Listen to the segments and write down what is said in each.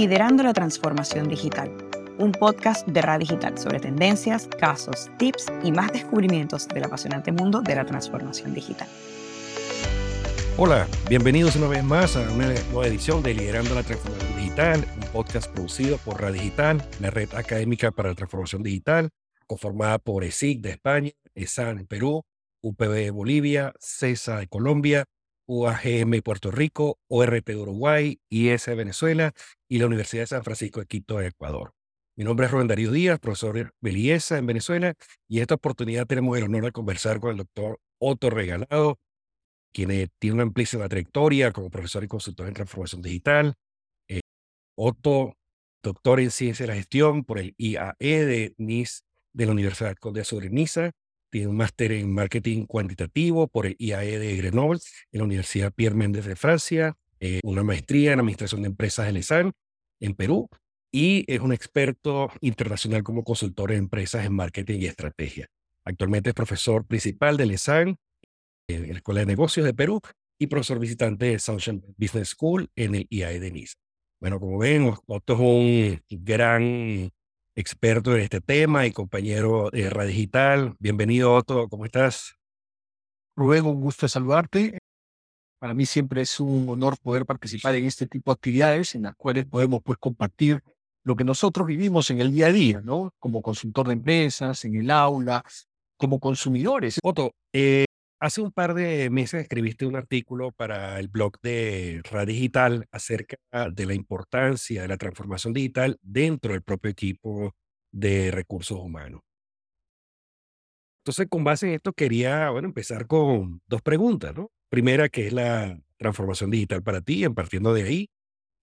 Liderando la Transformación Digital, un podcast de Radio Digital sobre tendencias, casos, tips y más descubrimientos del apasionante mundo de la transformación digital. Hola, bienvenidos una vez más a una nueva edición de Liderando la Transformación Digital, un podcast producido por Radio Digital, la red académica para la transformación digital, conformada por ESIC de España, ESAN en Perú, UPB de Bolivia, CESA de Colombia, UAGM Puerto Rico, ORT de Uruguay, IS de Venezuela y la Universidad de San Francisco de Quito Ecuador. Mi nombre es Rubén Darío Díaz, profesor Beliesa en Venezuela, y esta oportunidad tenemos el honor de conversar con el doctor Otto Regalado, quien tiene una amplísima trayectoria como profesor y consultor en transformación digital. Eh, Otto, doctor en ciencia de la gestión por el IAE de NIS de la Universidad Conde Azul Niza, tiene un máster en marketing cuantitativo por el IAE de Grenoble en la Universidad Pierre Méndez de Francia, eh, una maestría en administración de empresas en ESAN en Perú y es un experto internacional como consultor en empresas en marketing y estrategia. Actualmente es profesor principal del ESAN en la Escuela de Negocios de Perú y profesor visitante de Sunshine Business School en el IAE de Niza. Bueno, como ven, Otto es un gran experto en este tema y compañero de Radio Digital. Bienvenido, Otto, ¿cómo estás? Rubén, un gusto saludarte. Para mí siempre es un honor poder participar en este tipo de actividades en las cuales podemos pues compartir lo que nosotros vivimos en el día a día, ¿no? Como consultor de empresas, en el aula, como consumidores. Otto, eh, Hace un par de meses escribiste un artículo para el blog de Radio Digital acerca de la importancia de la transformación digital dentro del propio equipo de recursos humanos. Entonces, con base en esto, quería bueno, empezar con dos preguntas. ¿no? Primera, ¿qué es la transformación digital para ti? En partiendo de ahí.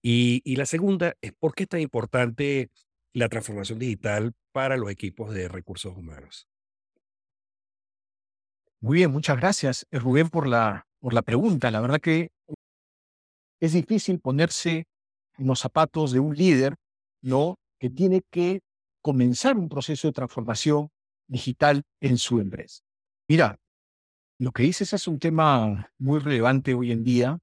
Y, y la segunda es, ¿por qué es tan importante la transformación digital para los equipos de recursos humanos? Muy bien, muchas gracias, eh, Rubén, por la, por la pregunta. La verdad que es difícil ponerse en los zapatos de un líder, ¿no? Que tiene que comenzar un proceso de transformación digital en su empresa. Mira, lo que dices es un tema muy relevante hoy en día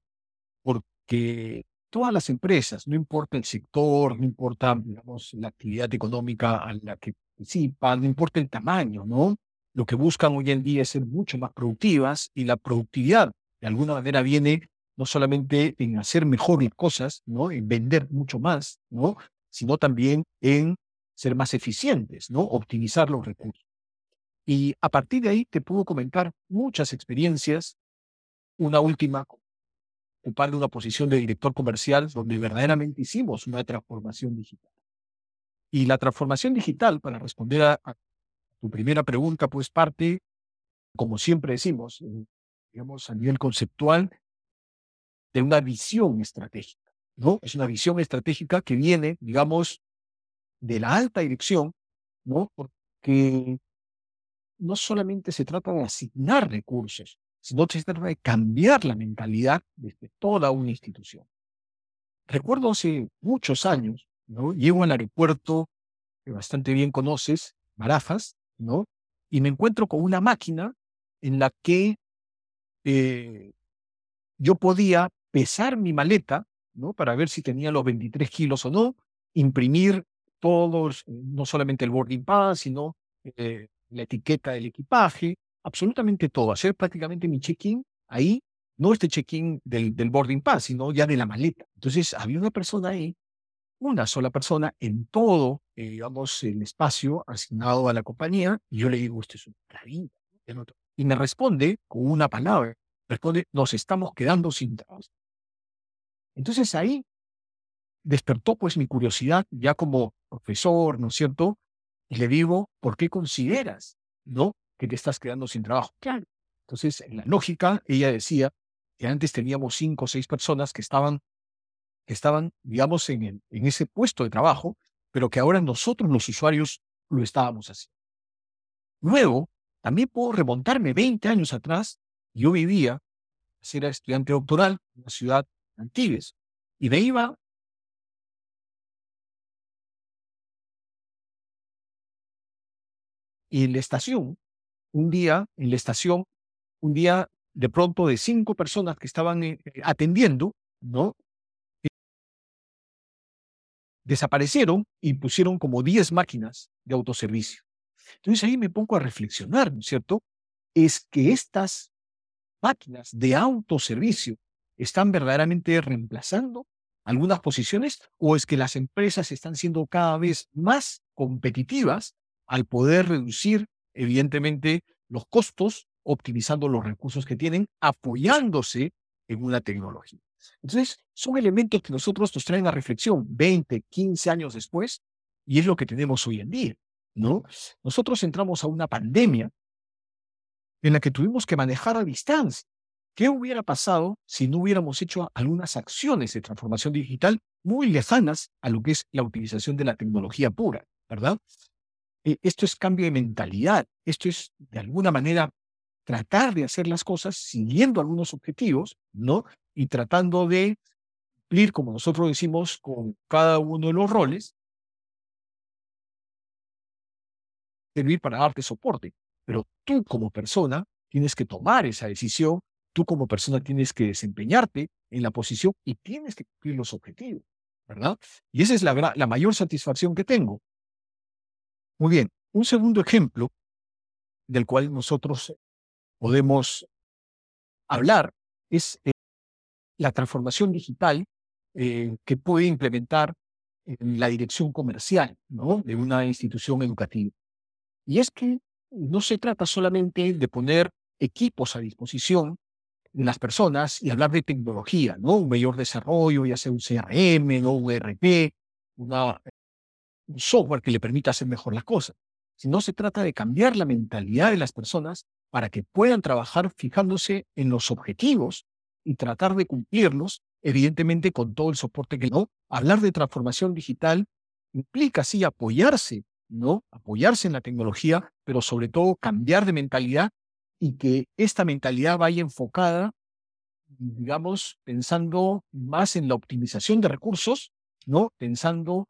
porque todas las empresas, no importa el sector, no importa, digamos, la actividad económica a la que participan, no importa el tamaño, ¿no? lo que buscan hoy en día es ser mucho más productivas y la productividad de alguna manera viene no solamente en hacer mejores cosas, ¿no? en vender mucho más, ¿no? sino también en ser más eficientes, ¿no? optimizar los recursos. Y a partir de ahí te puedo comentar muchas experiencias. Una última, ocupando una posición de director comercial, donde verdaderamente hicimos una transformación digital. Y la transformación digital, para responder a, tu primera pregunta, pues parte, como siempre decimos, digamos, a nivel conceptual, de una visión estratégica, ¿no? Es una visión estratégica que viene, digamos, de la alta dirección, ¿no? Porque no solamente se trata de asignar recursos, sino que se trata de cambiar la mentalidad de toda una institución. Recuerdo hace muchos años, ¿no? Llego al aeropuerto que bastante bien conoces, Marafas, ¿no? Y me encuentro con una máquina en la que eh, yo podía pesar mi maleta, ¿no? Para ver si tenía los 23 kilos o no, imprimir todos, no solamente el boarding pass, sino eh, la etiqueta del equipaje, absolutamente todo, hacer prácticamente mi check-in ahí, no este check-in del, del boarding pass, sino ya de la maleta. Entonces había una persona ahí una sola persona en todo, eh, digamos, el espacio asignado a la compañía. Y yo le digo, esto es una maravilla. Y me responde con una palabra. Responde, nos estamos quedando sin trabajo. Entonces ahí despertó pues mi curiosidad ya como profesor, ¿no es cierto? Y le digo, ¿por qué consideras, no, que te estás quedando sin trabajo? Claro. Entonces, en la lógica, ella decía que antes teníamos cinco o seis personas que estaban que estaban, digamos, en, en ese puesto de trabajo, pero que ahora nosotros los usuarios lo estábamos haciendo. Luego, también puedo remontarme 20 años atrás. Yo vivía, era estudiante doctoral en la ciudad de Antibes, y me iba y en la estación, un día, en la estación, un día de pronto de cinco personas que estaban eh, atendiendo, ¿no? desaparecieron y pusieron como 10 máquinas de autoservicio. Entonces ahí me pongo a reflexionar, ¿no es cierto? Es que estas máquinas de autoservicio están verdaderamente reemplazando algunas posiciones o es que las empresas están siendo cada vez más competitivas al poder reducir, evidentemente, los costos, optimizando los recursos que tienen, apoyándose en una tecnología. Entonces, son elementos que nosotros nos traen a reflexión 20, 15 años después, y es lo que tenemos hoy en día, ¿no? Nosotros entramos a una pandemia en la que tuvimos que manejar a distancia. ¿Qué hubiera pasado si no hubiéramos hecho algunas acciones de transformación digital muy lejanas a lo que es la utilización de la tecnología pura, ¿verdad? E, esto es cambio de mentalidad, esto es de alguna manera tratar de hacer las cosas siguiendo algunos objetivos, ¿no? Y tratando de cumplir, como nosotros decimos, con cada uno de los roles, servir para darte soporte. Pero tú como persona tienes que tomar esa decisión, tú como persona tienes que desempeñarte en la posición y tienes que cumplir los objetivos, ¿verdad? Y esa es la, la mayor satisfacción que tengo. Muy bien, un segundo ejemplo del cual nosotros podemos hablar es eh, la transformación digital eh, que puede implementar en la dirección comercial de una institución educativa. Y es que no se trata solamente de poner equipos a disposición de las personas y hablar de tecnología, ¿no? Un mayor desarrollo, ya sea un CRM, ¿no? un ERP, una, un software que le permita hacer mejor las cosas, sino se trata de cambiar la mentalidad de las personas para que puedan trabajar fijándose en los objetivos y tratar de cumplirlos, evidentemente con todo el soporte que no. Hablar de transformación digital implica sí apoyarse, ¿no? Apoyarse en la tecnología, pero sobre todo cambiar de mentalidad y que esta mentalidad vaya enfocada, digamos, pensando más en la optimización de recursos, ¿no? Pensando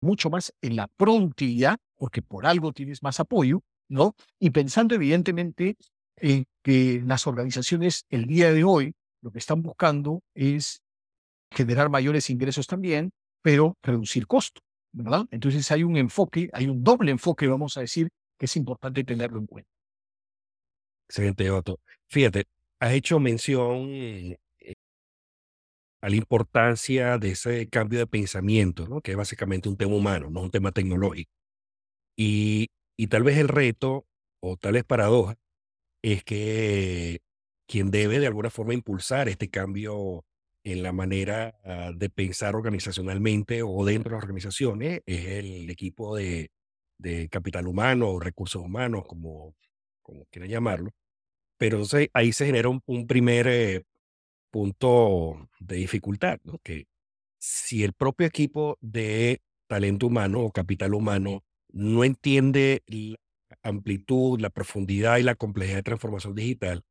mucho más en la productividad, porque por algo tienes más apoyo, ¿no? Y pensando evidentemente en que las organizaciones el día de hoy lo que están buscando es generar mayores ingresos también, pero reducir costos, ¿verdad? Entonces hay un enfoque, hay un doble enfoque, vamos a decir, que es importante tenerlo en cuenta. Excelente, Otto. Fíjate, has hecho mención a la importancia de ese cambio de pensamiento, ¿no? que es básicamente un tema humano, no un tema tecnológico. Y y tal vez el reto, o tal vez paradoja, es que quien debe de alguna forma impulsar este cambio en la manera ah, de pensar organizacionalmente o dentro de las organizaciones es el equipo de, capital humano o recursos humanos, como, como quieran llamarlo. Pero entonces ahí se genera un, primer eh, punto de dificultad, ¿no? que si el propio equipo de talento humano o capital humano no entiende la amplitud, la profundidad y la complejidad de transformación digital,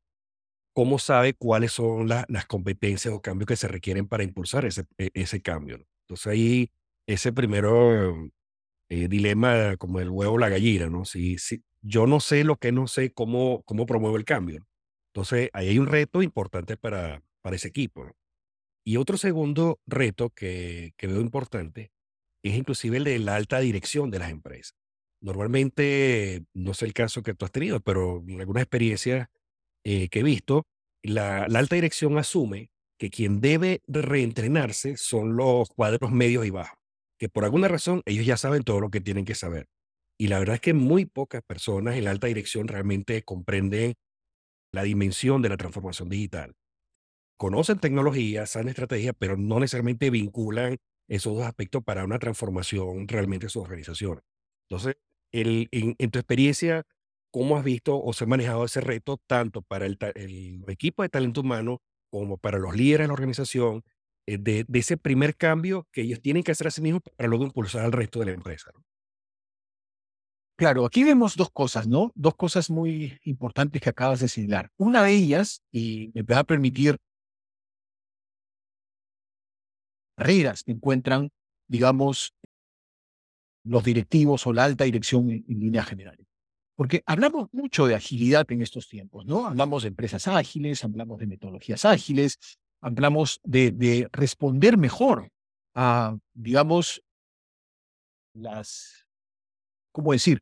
¿cómo sabe cuáles son las competencias o cambios que se requieren para impulsar ese, e, ese cambio? Entonces ahí ese primero eh, dilema como el huevo o la gallina, ¿no? Si, si, yo no sé lo que no sé, ¿cómo, cómo promuevo el cambio? Entonces ahí hay un reto importante para, para ese equipo. Y otro segundo reto que, que veo importante es inclusive el de la alta dirección de las empresas. Normalmente, no sé el caso que tú has tenido, pero en algunas experiencias eh, que he visto, la, alta dirección asume que quien debe reentrenarse son los cuadros medios y bajos, que por alguna razón ellos ya saben todo lo que tienen que saber. Y la verdad es que muy pocas personas en la alta dirección realmente comprenden la dimensión de la transformación digital. Conocen tecnología, saben estrategia, pero no necesariamente vinculan esos dos aspectos para una transformación realmente de su organización. Entonces, el, en, tu experiencia, ¿cómo has visto o se ha manejado ese reto tanto para el, equipo de talento humano como para los líderes de la organización, eh, de, ese primer cambio que ellos tienen que hacer a sí mismos para luego impulsar al resto de la empresa? Claro, aquí vemos dos cosas, ¿no? Dos cosas muy importantes que acabas de señalar. Una de ellas, y me va a permitir barreras que encuentran, digamos, los directivos o la alta dirección en, línea general. Porque hablamos mucho de agilidad en estos tiempos, ¿no? Hablamos de empresas ágiles, hablamos de metodologías ágiles, hablamos de, de responder mejor a, digamos, las, ¿cómo decir?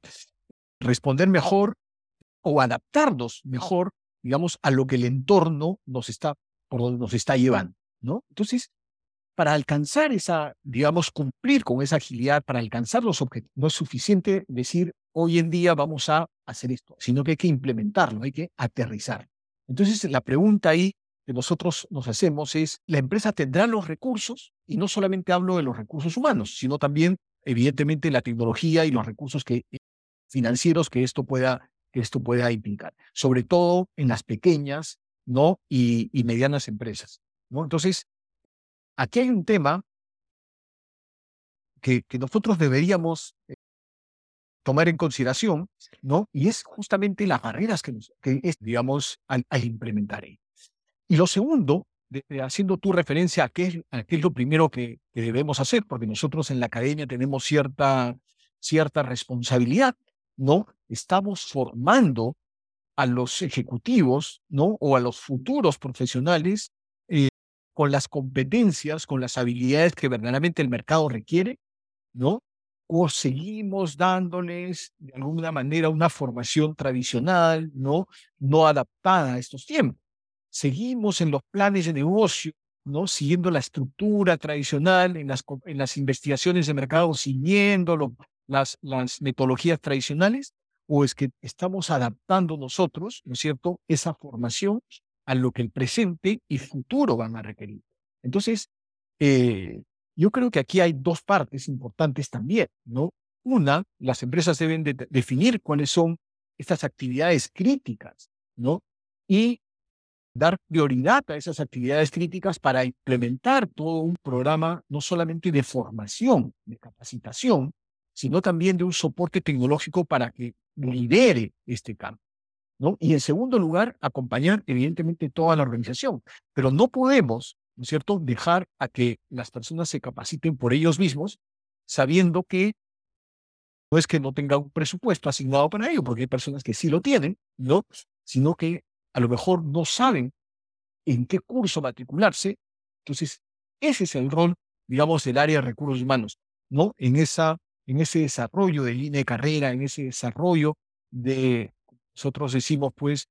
Responder mejor o adaptarnos mejor, digamos, a lo que el entorno nos está, por donde nos está llevando, ¿no? Entonces, para alcanzar esa, digamos, cumplir con esa agilidad, para alcanzar los objetivos, no es suficiente decir, hoy en día vamos a hacer esto, sino que hay que implementarlo, hay que aterrizar. Entonces, la pregunta ahí que nosotros nos hacemos es, ¿la empresa tendrá los recursos? Y no solamente hablo de los recursos humanos, sino también, evidentemente, la tecnología y los recursos que, eh, financieros que esto pueda, que esto pueda implicar, sobre todo en las pequeñas ¿no? y, medianas empresas. ¿no? Entonces, aquí hay un tema que, que nosotros deberíamos eh, tomar en consideración, ¿no? Y es justamente las barreras que, que es, digamos, al, implementar. Y lo segundo, haciendo tu referencia a qué, es lo primero que, debemos hacer, porque nosotros en la academia tenemos cierta, cierta responsabilidad, ¿no? Estamos formando a los ejecutivos, ¿no? O a los futuros profesionales con las competencias, con las habilidades que verdaderamente el mercado requiere, ¿no? O seguimos dándoles de alguna manera una formación tradicional, ¿no? No adaptada a estos tiempos seguimos en los planes de negocio, ¿no? Siguiendo la estructura tradicional, en las, investigaciones de mercado, siguiendo las, las metodologías tradicionales, o es que estamos adaptando nosotros, ¿no es cierto?, esa formación a lo que el presente y futuro van a requerir. Entonces, eh, yo creo que aquí hay dos partes importantes también, ¿no? Una, las empresas deben definir cuáles son estas actividades críticas, ¿no? Y dar prioridad a esas actividades críticas para implementar todo un programa no solamente de formación, de capacitación, sino también de un soporte tecnológico para que lidere este cambio. ¿No? Y en segundo lugar, acompañar evidentemente toda la organización. Pero no podemos, ¿no es cierto?, dejar a que las personas se capaciten por ellos mismos, sabiendo que no es que no tenga un presupuesto asignado para ello, porque hay personas que sí lo tienen, ¿no? Sino que a lo mejor no saben en qué curso matricularse. Entonces, ese es el rol, digamos, del área de recursos humanos, ¿no? En, esa, en ese desarrollo de línea de carrera, en ese desarrollo de, nosotros decimos, pues,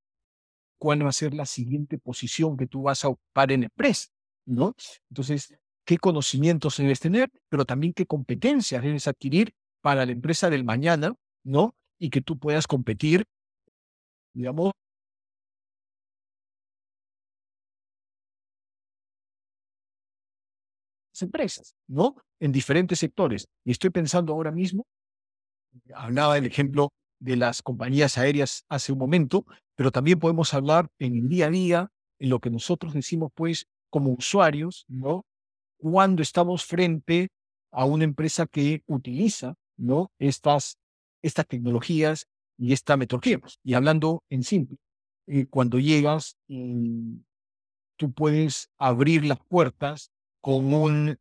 cuál va a ser la siguiente posición que tú vas a ocupar en empresa, ¿no? Entonces, qué conocimientos debes tener, pero también qué competencias debes adquirir para la empresa del mañana, ¿no? Y que tú puedas competir, digamos, empresas, ¿no? En diferentes sectores. Y estoy pensando ahora mismo, hablaba del ejemplo de las compañías aéreas hace un momento, pero también podemos hablar en el día a día, en lo que nosotros decimos, pues, como usuarios, ¿no? Cuando estamos frente a una empresa que utiliza, ¿no? Estas, estas tecnologías y esta metodología. Y hablando en simple, eh, cuando llegas, tú puedes abrir las puertas con un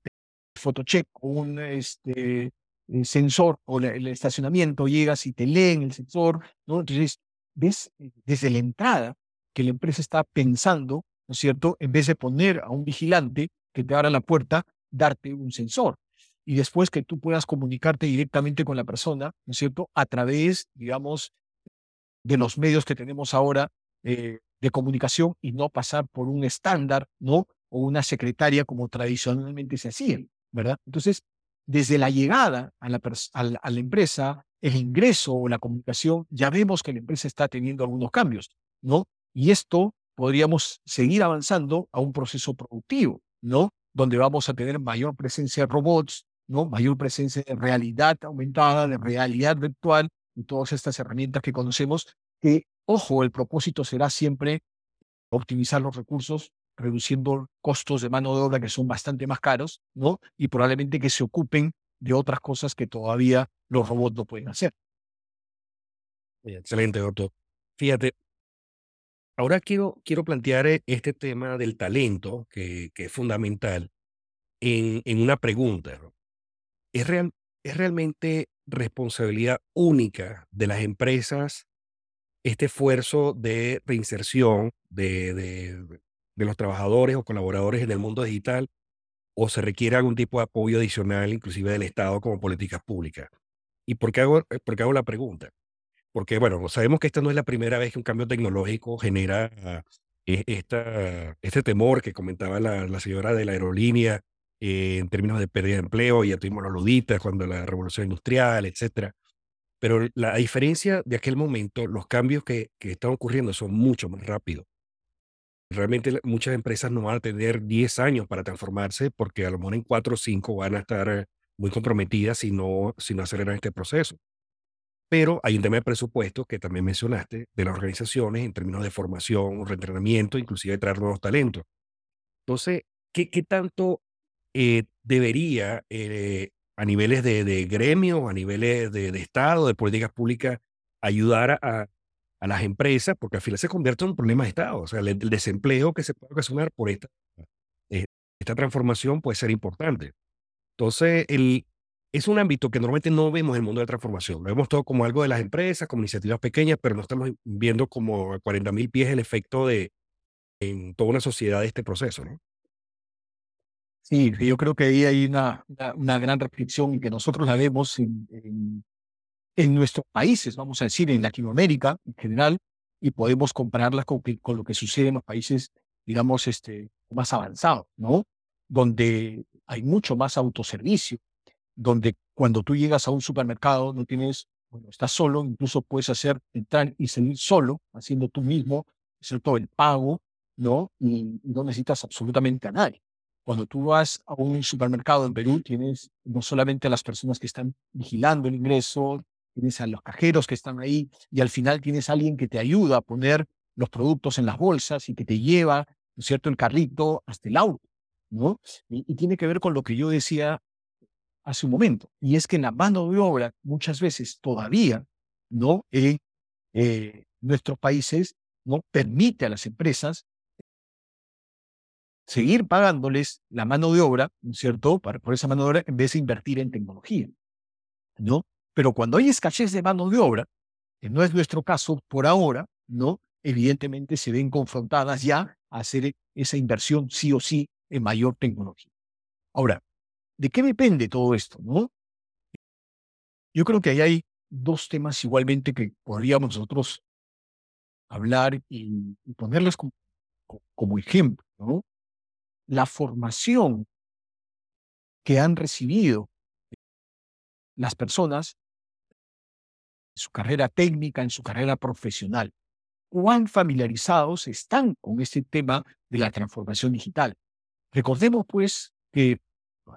photocheck, un este, eh, sensor o el estacionamiento, llegas y te leen el sensor, ¿no? Entonces, ves eh, desde la entrada que la empresa está pensando, ¿no es cierto? En vez de poner a un vigilante que te abra la puerta, darte un sensor. Y después que tú puedas comunicarte directamente con la persona, ¿no es cierto? A través, digamos, de los medios que tenemos ahora eh, de comunicación y no pasar por un estándar, ¿no? o una secretaria como tradicionalmente se hacía, ¿verdad? Entonces, desde la llegada a la, empresa, el ingreso o la comunicación, ya vemos que la empresa está teniendo algunos cambios, ¿no? Y esto podríamos seguir avanzando a un proceso productivo, ¿no? Donde vamos a tener mayor presencia de robots, ¿no? Mayor presencia de realidad aumentada, de realidad virtual y todas estas herramientas que conocemos, que, ojo, el propósito será siempre optimizar los recursos reduciendo costos de mano de obra que son bastante más caros, ¿no? Y probablemente que se ocupen de otras cosas que todavía los robots no pueden hacer. Excelente, doctor. Fíjate, ahora quiero, quiero plantear eh, este tema del talento, que, que es fundamental, en, en una pregunta. ¿Es, real, ¿Es realmente responsabilidad única de las empresas este esfuerzo de reinserción, de, de, de los trabajadores o colaboradores en el mundo digital o se requiere algún tipo de apoyo adicional, inclusive del Estado, como políticas públicas. ¿Y por qué hago, eh, por qué hago la pregunta? Porque, bueno, sabemos que esta no es la primera vez que un cambio tecnológico genera eh, esta, este temor que comentaba la, la señora de la aerolínea eh, en términos de pérdida de empleo, ya tuvimos los luditas cuando la revolución industrial, etcétera. Pero la diferencia de aquel momento, los cambios que, que están ocurriendo son mucho más rápidos. Realmente muchas empresas no van a tener 10 años para transformarse porque a lo mejor en 4 o 5 van a estar muy comprometidas si no, si no aceleran este proceso. Pero hay un tema de presupuesto que también mencionaste de las organizaciones en términos de formación, reentrenamiento, inclusive traer nuevos talentos. Entonces, ¿qué, qué tanto eh, debería eh, a niveles de, de gremio, a niveles de, de, Estado, de políticas públicas, ayudar a, a, las empresas? Porque al final se convierte en un problema de Estado. O sea, el, el desempleo que se puede ocasionar por esta, eh, esta transformación puede ser importante. Entonces, el, es un ámbito que normalmente no vemos en el mundo de transformación. Lo vemos todo como algo de las empresas, como iniciativas pequeñas, pero no estamos viendo como a 40 mil pies el efecto de en toda una sociedad de este proceso, ¿no? Sí, yo creo que ahí hay una, una, una gran reflexión que nosotros la vemos en, en, en, nuestros países, vamos a decir, en Latinoamérica en general, y podemos compararla con, con lo que sucede en los países, digamos, este, más avanzados, ¿no? Donde hay mucho más autoservicio, donde cuando tú llegas a un supermercado no tienes, bueno, estás solo, incluso puedes hacer, entrar y salir solo, haciendo tú mismo, todo El pago, ¿no? Y, y, no necesitas absolutamente a nadie. Cuando tú vas a un supermercado en Perú, tienes no solamente a las personas que están vigilando el ingreso, tienes a los cajeros que están ahí y al final tienes a alguien que te ayuda a poner los productos en las bolsas y que te lleva, ¿no es cierto?, el carrito hasta el auto, ¿no? Y, tiene que ver con lo que yo decía hace un momento, y es que la mano de obra muchas veces todavía, ¿no? En eh, nuestros países no permite a las empresas seguir pagándoles la mano de obra, ¿no es cierto? Para, por esa mano de obra en vez de invertir en tecnología, ¿no? Pero cuando hay escasez de mano de obra, que no es nuestro caso por ahora, ¿no? Evidentemente se ven confrontadas ya a hacer esa inversión sí o sí en mayor tecnología. Ahora, ¿De qué depende todo esto? ¿no? Yo creo que ahí hay dos temas igualmente que podríamos nosotros hablar y, ponerles como, como, ejemplo. ¿no? La formación que han recibido las personas su carrera técnica, en su carrera profesional. ¿Cuán familiarizados están con este tema de la transformación digital? Recordemos, pues, que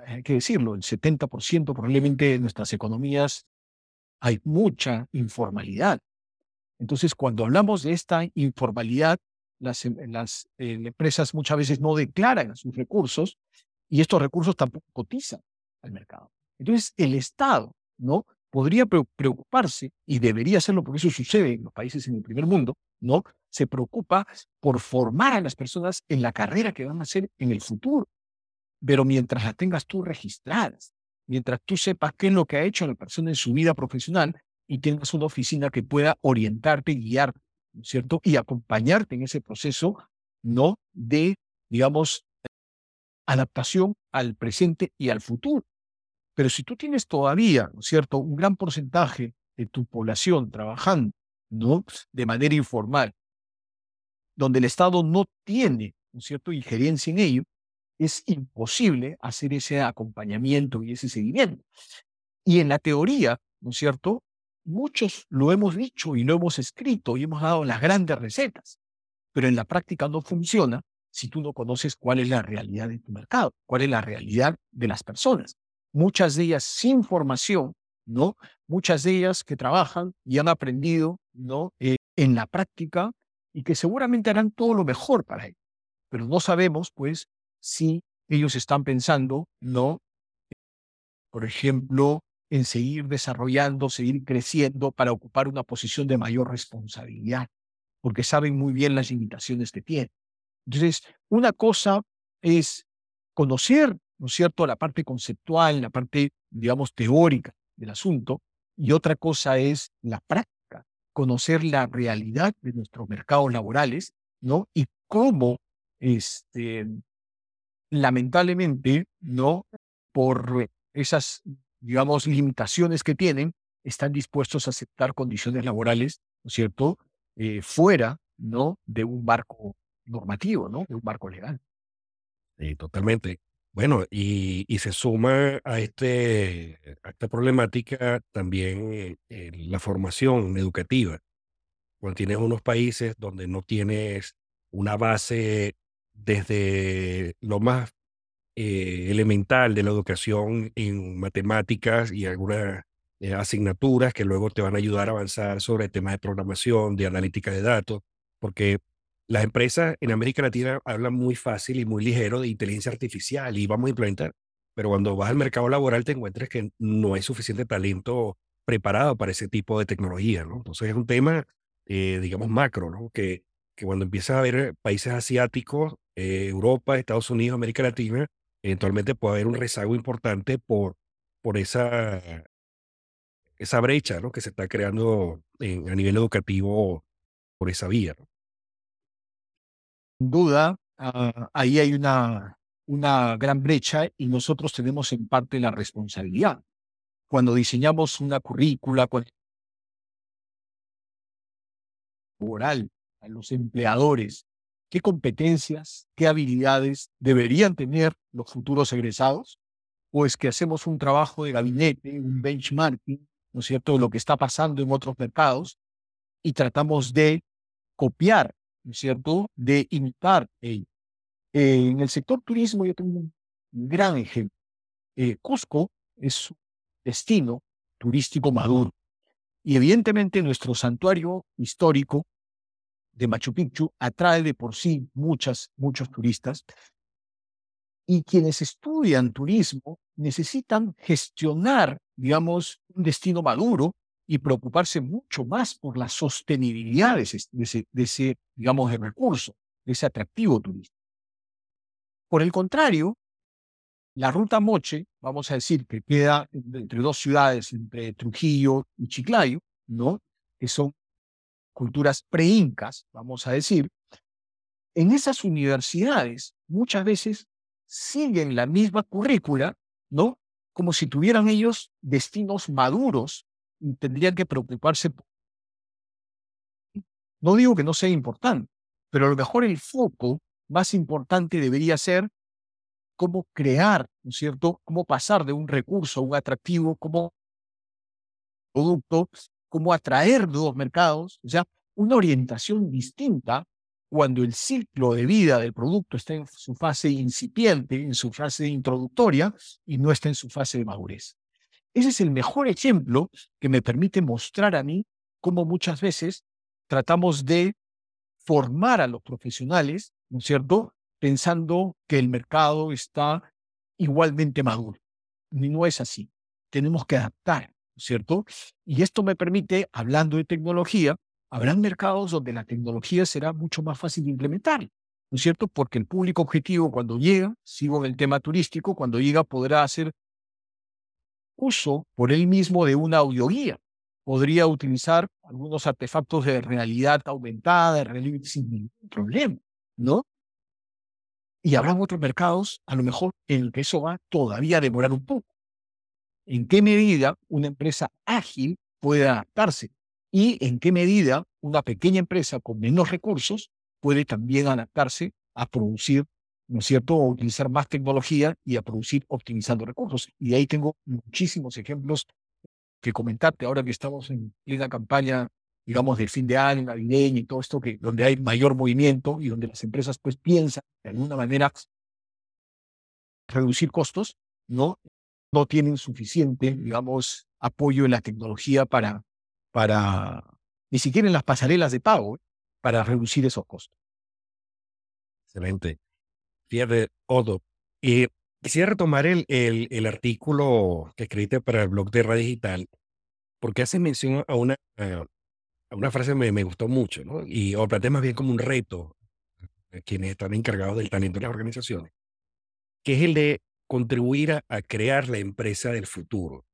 hay que decirlo, el 70% probablemente de nuestras economías hay mucha informalidad. Entonces, cuando hablamos de esta informalidad, las, em, las eh, empresas muchas veces no declaran sus recursos y estos recursos tampoco cotizan al mercado. Entonces, el Estado no podría preocuparse y debería hacerlo porque eso sucede en los países en el primer mundo, no se preocupa por formar a las personas en la carrera que van a hacer en el futuro. Pero mientras las tengas tú registradas, mientras tú sepas qué es lo que ha hecho la persona en su vida profesional y tengas una oficina que pueda orientarte y guiar, ¿no es cierto? Y acompañarte en ese proceso, ¿no? De, digamos, adaptación al presente y al futuro. Pero si tú tienes todavía, ¿no es cierto?, un gran porcentaje de tu población trabajando, ¿no? De manera informal, donde el Estado no tiene, ¿no cierto?, injerencia en ello, es imposible hacer ese acompañamiento y ese seguimiento. Y en la teoría, ¿no es cierto? Muchos lo hemos dicho y lo hemos escrito y hemos dado las grandes recetas, pero en la práctica no funciona si tú no conoces cuál es la realidad de tu mercado, cuál es la realidad de las personas. Muchas de ellas sin formación, ¿no? Muchas de ellas que trabajan y han aprendido, ¿no? Eh, en la práctica y que seguramente harán todo lo mejor para ellos. Pero no sabemos, pues, si ellos están pensando, ¿no? Por ejemplo, en seguir desarrollando, seguir creciendo para ocupar una posición de mayor responsabilidad, porque saben muy bien las limitaciones que tienen. Entonces, una cosa es conocer, ¿no es cierto?, la parte conceptual, la parte, digamos, teórica del asunto, y otra cosa es la práctica, conocer la realidad de nuestros mercados laborales, ¿no? Y cómo este, lamentablemente, ¿no? Por esas, digamos, limitaciones que tienen, están dispuestos a aceptar condiciones laborales, ¿no es cierto?, eh, fuera, ¿no?, de un marco normativo, ¿no?, de un marco legal. Sí, totalmente. Bueno, y, y se suma a, este, a esta problemática también eh, eh, la formación educativa. Cuando tienes unos países donde no tienes una base desde lo más eh, elemental de la educación en matemáticas y algunas asignaturas que luego te van a ayudar a avanzar sobre temas de programación, de analítica de datos, porque las empresas en América Latina hablan muy fácil y muy ligero de inteligencia artificial y vamos a implementar, pero cuando vas al mercado laboral te encuentras que no hay suficiente talento preparado para ese tipo de tecnología, ¿no? Entonces es un tema, eh, digamos, macro, ¿no? Que, que cuando empiezas a ver países asiáticos, eh, Europa, Estados Unidos, América Latina, eventualmente puede haber un rezago importante por, por esa, esa brecha, ¿no? Que se está creando a nivel educativo por esa vía, ¿no? Duda, ah, ahí hay una, una gran brecha y nosotros tenemos en parte la responsabilidad. Cuando diseñamos una currícula, cuando a los empleadores, qué competencias, qué habilidades deberían tener los futuros egresados, o es que hacemos un trabajo de gabinete, un benchmarking, ¿no es cierto?, de lo que está pasando en otros mercados y tratamos de copiar, ¿no es cierto?, de imitar ello. En el sector turismo yo tengo un gran ejemplo. Eh, Cusco es un destino turístico maduro y evidentemente nuestro santuario histórico de Machu Picchu atrae de por sí muchas, muchos turistas y quienes estudian turismo necesitan gestionar, digamos, un destino maduro y preocuparse mucho más por la sostenibilidad de ese, de ese, digamos, de recurso, de ese atractivo turístico. Por el contrario, la ruta Moche, vamos a decir que queda entre dos ciudades, entre Trujillo y Chiclayo, ¿no? Que son culturas pre-incas, vamos a decir, en esas universidades muchas veces siguen la misma currícula, ¿no? Como si tuvieran ellos destinos maduros tendrían que preocuparse. No digo que no sea importante, pero a lo mejor el foco más importante debería ser cómo crear, ¿no es cierto? Cómo pasar de un recurso a un atractivo, cómo producto, cómo atraer nuevos mercados, o sea, una orientación distinta cuando el ciclo de vida del producto está en su fase incipiente, en su fase introductoria y no está en su fase de madurez. Ese es el mejor ejemplo que me permite mostrar a mí cómo muchas veces tratamos de formar a los profesionales, ¿no es cierto? Pensando que el mercado está igualmente maduro. Y no es así. Tenemos que adaptar, ¿no es cierto? Y esto me permite, hablando de tecnología, habrán mercados donde la tecnología será mucho más fácil de implementar, ¿no es cierto? Porque el público objetivo cuando llega, sigo en el tema turístico, cuando llega podrá hacer uso por él mismo de una audioguía. Podría utilizar algunos artefactos de realidad aumentada, de realidad sin ningún problema, ¿no? Y habrá otros mercados, a lo mejor, en el que eso va todavía a demorar un poco. ¿En qué medida una empresa ágil puede adaptarse? ¿Y en qué medida una pequeña empresa con menos recursos puede también adaptarse a producir, ¿no es cierto?, o utilizar más tecnología y a producir optimizando recursos. Y ahí tengo muchísimos ejemplos que comentarte ahora que estamos en plena campaña, digamos, del fin de año, navideño y todo esto, que, donde hay mayor movimiento y donde las empresas pues piensan de alguna manera reducir costos, ¿no? No tienen suficiente, digamos, apoyo en la tecnología para, para, ni siquiera en las pasarelas de pago, para reducir esos costos. Excelente. Fíjate, Odo. Y quisiera retomar el, el, el artículo que escribiste para el blog de Radio Digital, porque hace mención a una, a a una frase que me, me gustó mucho, ¿no? Y o planteé más bien como un reto a quienes están encargados del talento de las organizaciones, que es el de contribuir a, a crear la empresa del futuro.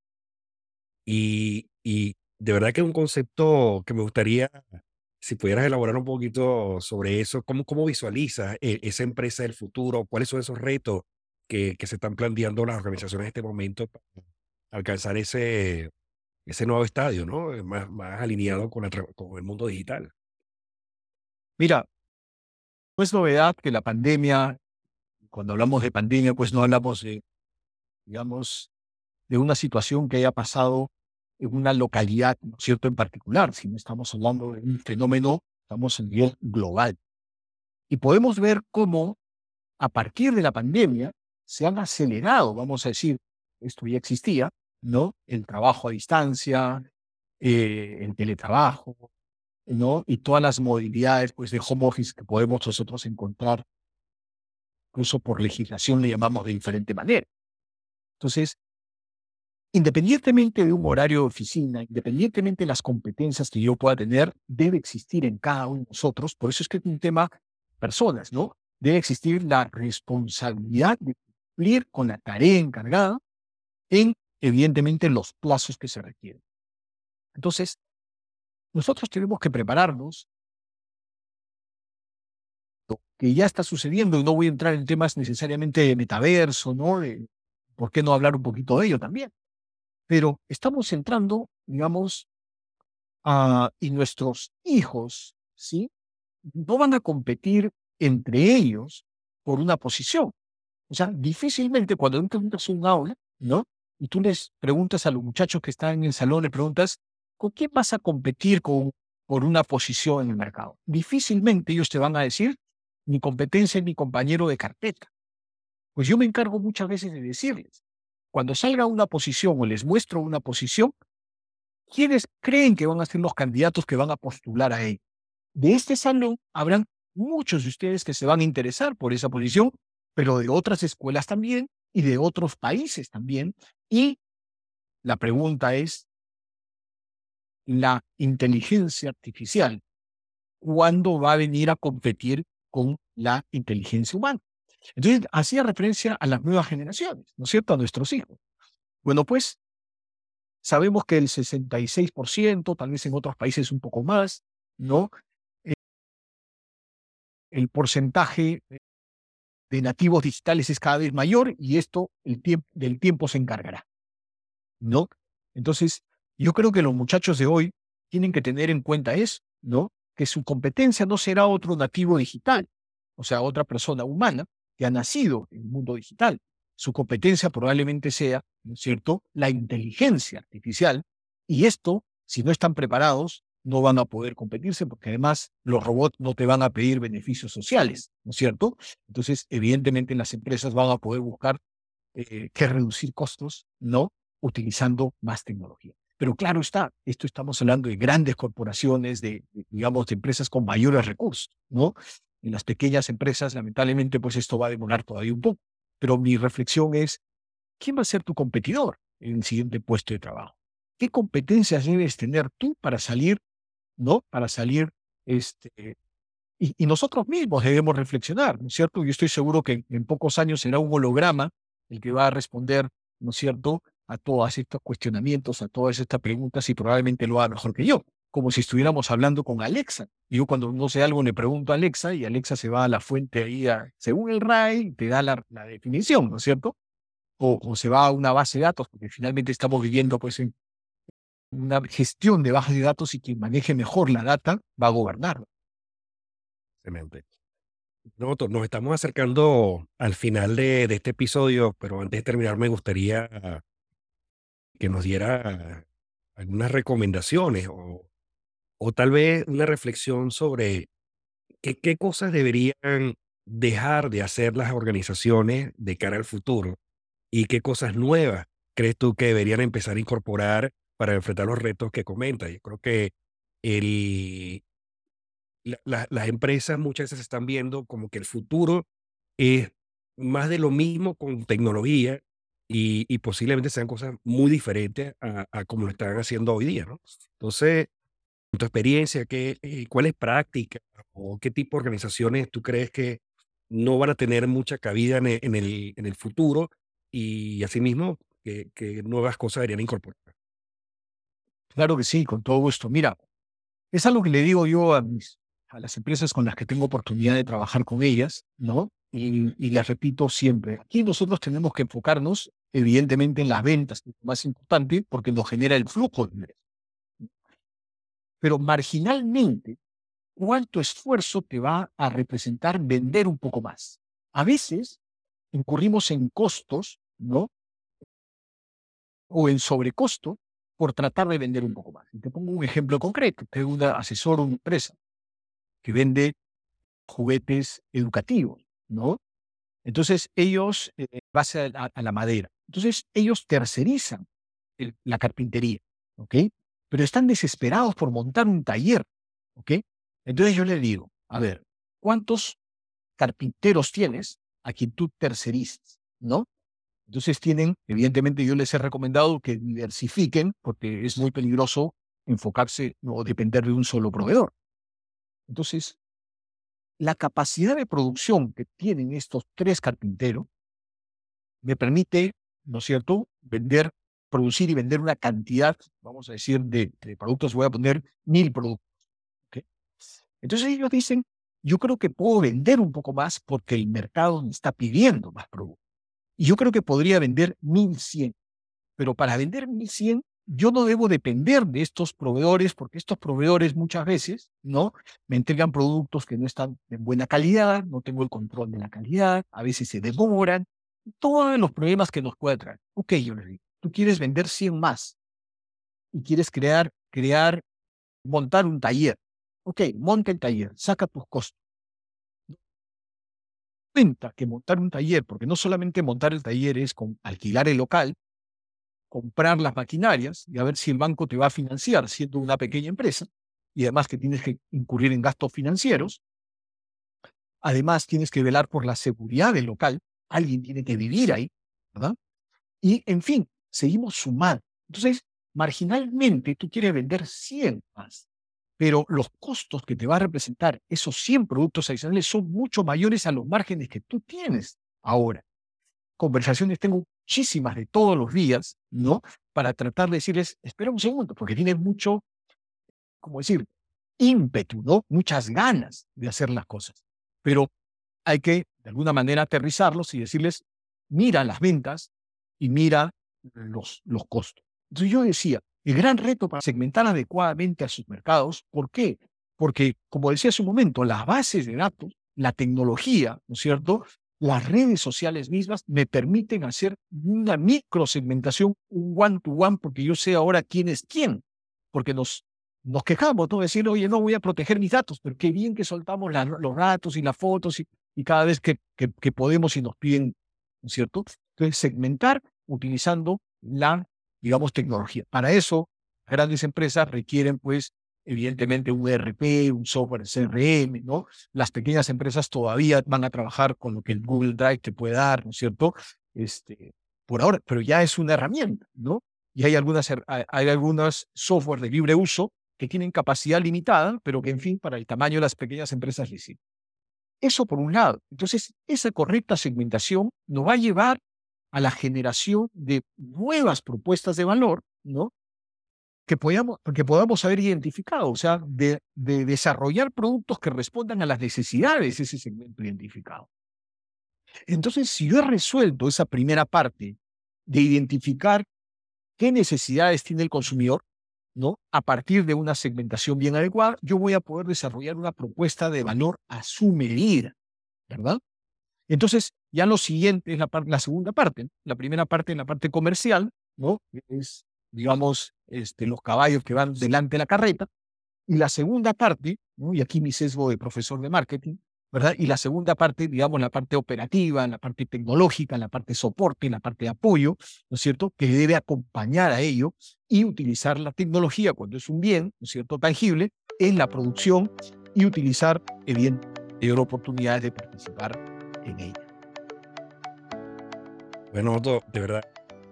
Y, y de verdad que es un concepto que me gustaría si pudieras elaborar un poquito sobre eso, ¿cómo, cómo visualizas eh, esa empresa del futuro? ¿Cuáles son esos retos que, que se están planteando las organizaciones en este momento para alcanzar ese, ese nuevo estadio, ¿no? Eh, Más, más alineado con el mundo digital. Mira, no es novedad que la pandemia, cuando hablamos de pandemia, pues no hablamos de, digamos, de una situación que haya pasado en una localidad, ¿no es cierto?, en particular, si no estamos hablando de un fenómeno, estamos a nivel global. Y podemos ver cómo a partir de la pandemia se han acelerado, vamos a decir, esto ya existía, ¿no? El trabajo a distancia, eh, el teletrabajo, ¿no? Y todas las modalidades pues, de home office que podemos nosotros encontrar, incluso por legislación le llamamos de diferente manera. Entonces, independientemente de un horario de oficina, independientemente de las competencias que yo pueda tener, debe existir en cada uno de nosotros, por eso es que es un tema personas, ¿no? Debe existir la responsabilidad de cumplir con la tarea encargada en, evidentemente, los plazos que se requieren. Entonces, nosotros tenemos que prepararnos, lo que ya está sucediendo, y no voy a entrar en temas necesariamente de metaverso, ¿no? ¿Por qué no hablar un poquito de ello también? Pero estamos entrando, digamos, y nuestros hijos, ¿sí? No van a competir entre ellos por una posición. O sea, difícilmente cuando entras un aula, ¿no? Y tú les preguntas a los muchachos que están en el salón, les preguntas, ¿con quién vas a competir por una posición en el mercado? Difícilmente ellos te van a decir, mi competencia es mi compañero de carpeta. Pues yo me encargo muchas veces de decirles, cuando salga una posición o les muestro una posición, ¿quiénes creen que van a ser los candidatos que van a postular a él? De este salón habrán muchos de ustedes que se van a interesar por esa posición, pero de otras escuelas también y de otros países también. Y la pregunta es, la inteligencia artificial, ¿cuándo va a venir a competir con la inteligencia humana? Entonces, hacía referencia a las nuevas generaciones, ¿no es cierto? A nuestros hijos. Bueno, pues sabemos que el 66%, tal vez en otros países un poco más, ¿no? Eh, el porcentaje de nativos digitales es cada vez mayor y esto el del tiempo se encargará, ¿no? Entonces, yo creo que los muchachos de hoy tienen que tener en cuenta eso, ¿no? Que su competencia no será otro nativo digital, o sea, otra persona humana que ha nacido en el mundo digital. Su competencia probablemente sea, ¿no es cierto?, la inteligencia artificial. Y esto, si no están preparados, no van a poder competirse porque además los robots no te van a pedir beneficios sociales, ¿no es cierto? Entonces, evidentemente las empresas van a poder buscar eh, que reducir costos, ¿no? Utilizando más tecnología. Pero claro está, esto estamos hablando de grandes corporaciones, de, de, digamos, de empresas con mayores recursos, ¿no? En las pequeñas empresas, lamentablemente, pues esto va a demorar todavía un poco. Pero mi reflexión es, ¿quién va a ser tu competidor en el siguiente puesto de trabajo? ¿Qué competencias debes tener tú para salir, ¿no? Para salir, este, y, nosotros mismos debemos reflexionar, ¿no es cierto? Yo estoy seguro que en pocos años será un holograma el que va a responder, ¿no es cierto?, a todos estos cuestionamientos, a todas estas preguntas y probablemente lo haga mejor que yo, como si estuviéramos hablando con Alexa. Yo cuando no sé algo le pregunto a Alexa y Alexa se va a la fuente ahí, según el RAI, te da la, definición, ¿no es cierto? O, se va a una base de datos, porque finalmente estamos viviendo pues en una gestión de bases de datos y quien maneje mejor la data va a gobernar. Excelente. Nosotros nos estamos acercando al final de este episodio, pero antes de terminar me gustaría que nos diera algunas recomendaciones o, o tal vez una reflexión sobre qué, cosas deberían dejar de hacer las organizaciones de cara al futuro y qué cosas nuevas crees tú que deberían empezar a incorporar para enfrentar los retos que comentas. Yo creo que las empresas muchas veces están viendo como que el futuro es más de lo mismo con tecnología y, y posiblemente sean cosas muy diferentes a, a como lo están haciendo hoy día, ¿no? Entonces, en tu experiencia, ¿qué, eh, ¿cuáles prácticas o qué tipo de organizaciones tú crees que no van a tener mucha cabida en el, en el, en el futuro y asimismo qué, nuevas cosas deberían incorporar? Claro que sí, con todo gusto. Mira, Es algo que le digo yo a, mis, a las empresas con las que tengo oportunidad de trabajar con ellas, ¿no? Y, y les repito siempre, aquí nosotros tenemos que enfocarnos evidentemente en las ventas, que es lo más importante, porque nos genera el flujo de. Pero marginalmente, ¿cuánto esfuerzo te va a representar vender un poco más? A veces incurrimos en costos, ¿no? O en sobrecosto por tratar de vender un poco más. Y te pongo un ejemplo concreto. Tengo un asesor una empresa que vende juguetes educativos, ¿no? Entonces ellos, eh, base a, la madera, entonces ellos tercerizan la carpintería, ¿ok? Pero están desesperados por montar un taller, ¿ok? Entonces yo les digo, a ver, ¿cuántos carpinteros tienes a quien tú tercerizas, ¿no? Entonces tienen, evidentemente yo les he recomendado que diversifiquen porque es muy peligroso enfocarse o depender de un solo proveedor. Entonces, la capacidad de producción que tienen estos tres carpinteros me permite, ¿no es cierto?, vender, producir y vender una cantidad, vamos a decir, de, productos, voy a poner mil productos. Entonces ellos dicen, yo creo que puedo vender un poco más porque el mercado me está pidiendo más productos. Y yo creo que podría vender 1100. Pero para vender 1100 yo no debo depender de estos proveedores porque estos proveedores muchas veces, ¿no? Me entregan productos que no están de buena calidad, no tengo el control de la calidad, a veces se demoran, todos los problemas que nos puede traer. Ok, yo le digo, tú quieres vender 100 más y quieres crear, crear, montar un taller. Ok, monta el taller, saca tus costos. Cuenta que montar un taller, porque no solamente montar el taller es con alquilar el local, comprar las maquinarias y a ver si el banco te va a financiar siendo una pequeña empresa y además que tienes que incurrir en gastos financieros. Además tienes que velar por la seguridad del local. Alguien tiene que vivir ahí, ¿verdad? Y en fin, seguimos sumando. Entonces, marginalmente tú quieres vender 100 más, pero los costos que te va a representar esos 100 productos adicionales son mucho mayores a los márgenes que tú tienes ahora. Conversaciones tengo muchísimas de todos los días, ¿no? Para tratar de decirles, espera un segundo, porque tienes mucho, como decir, ímpetu, ¿no? Muchas ganas de hacer las cosas. Pero hay que, de alguna manera, aterrizarlos y decirles, mira las ventas y mira los, los costos. Entonces yo decía, el gran reto para segmentar adecuadamente a sus mercados, ¿por qué? Porque, como decía hace un momento, las bases de datos, la tecnología, ¿no es cierto? las redes sociales mismas me permiten hacer una microsegmentación, un one-to-one, porque yo sé ahora quién es quién, porque nos, nos quejamos, ¿no? Decir, oye, no voy a proteger mis datos, pero qué bien que soltamos los datos y las fotos y, y cada vez que, que, podemos y nos piden, ¿no es cierto? Entonces, segmentar utilizando la, digamos, tecnología. Para eso, grandes empresas requieren, pues, evidentemente un ERP, un software CRM, ¿no? Las pequeñas empresas todavía van a trabajar con lo que el Google Drive te puede dar, ¿no es cierto? Este, por ahora, pero ya es una herramienta, ¿no? Y hay algunas, hay algunos software de libre uso que tienen capacidad limitada, pero que, en fin, para el tamaño de las pequeñas empresas les sirve. Eso por un lado. Entonces, esa correcta segmentación nos va a llevar a la generación de nuevas propuestas de valor, ¿no? que podamos, que podamos haber identificado, o sea, de, de desarrollar productos que respondan a las necesidades de ese segmento identificado. Entonces, si yo he resuelto esa primera parte de identificar qué necesidades tiene el consumidor, ¿no? A partir de una segmentación bien adecuada, yo voy a poder desarrollar una propuesta de valor a su medida, ¿verdad? Entonces, ya lo siguiente es la, la segunda parte. La primera parte en la parte comercial, ¿no? Es digamos, este, los caballos que van delante de la carreta. Y la segunda parte, y aquí mi sesgo de profesor de marketing, ¿verdad? Y la segunda parte, digamos, la parte operativa, la parte tecnológica, la parte soporte, la parte de apoyo, ¿no es cierto? Que debe acompañar a ello y utilizar la tecnología cuando es un bien, ¿no es cierto?, tangible, en la producción y utilizar, evidentemente, oportunidades de participar en ella. Bueno, de verdad,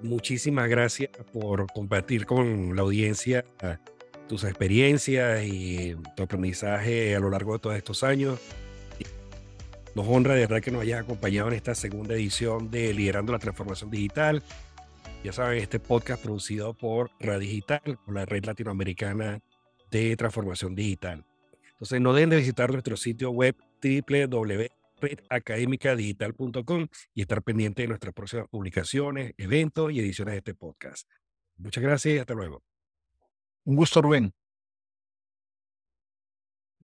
muchísimas gracias por compartir con la audiencia ah, tus experiencias y tu aprendizaje a lo largo de todos estos años. Nos honra de verdad que nos hayas acompañado en esta segunda edición de Liderando la Transformación Digital. Ya saben, este podcast producido por Radigital, por la red latinoamericana de transformación digital. Entonces, no dejen de visitar nuestro sitio web www.redacademicadigital.com y estar pendiente de nuestras próximas publicaciones, eventos y ediciones de este podcast. Muchas gracias y hasta luego. Un gusto, Rubén.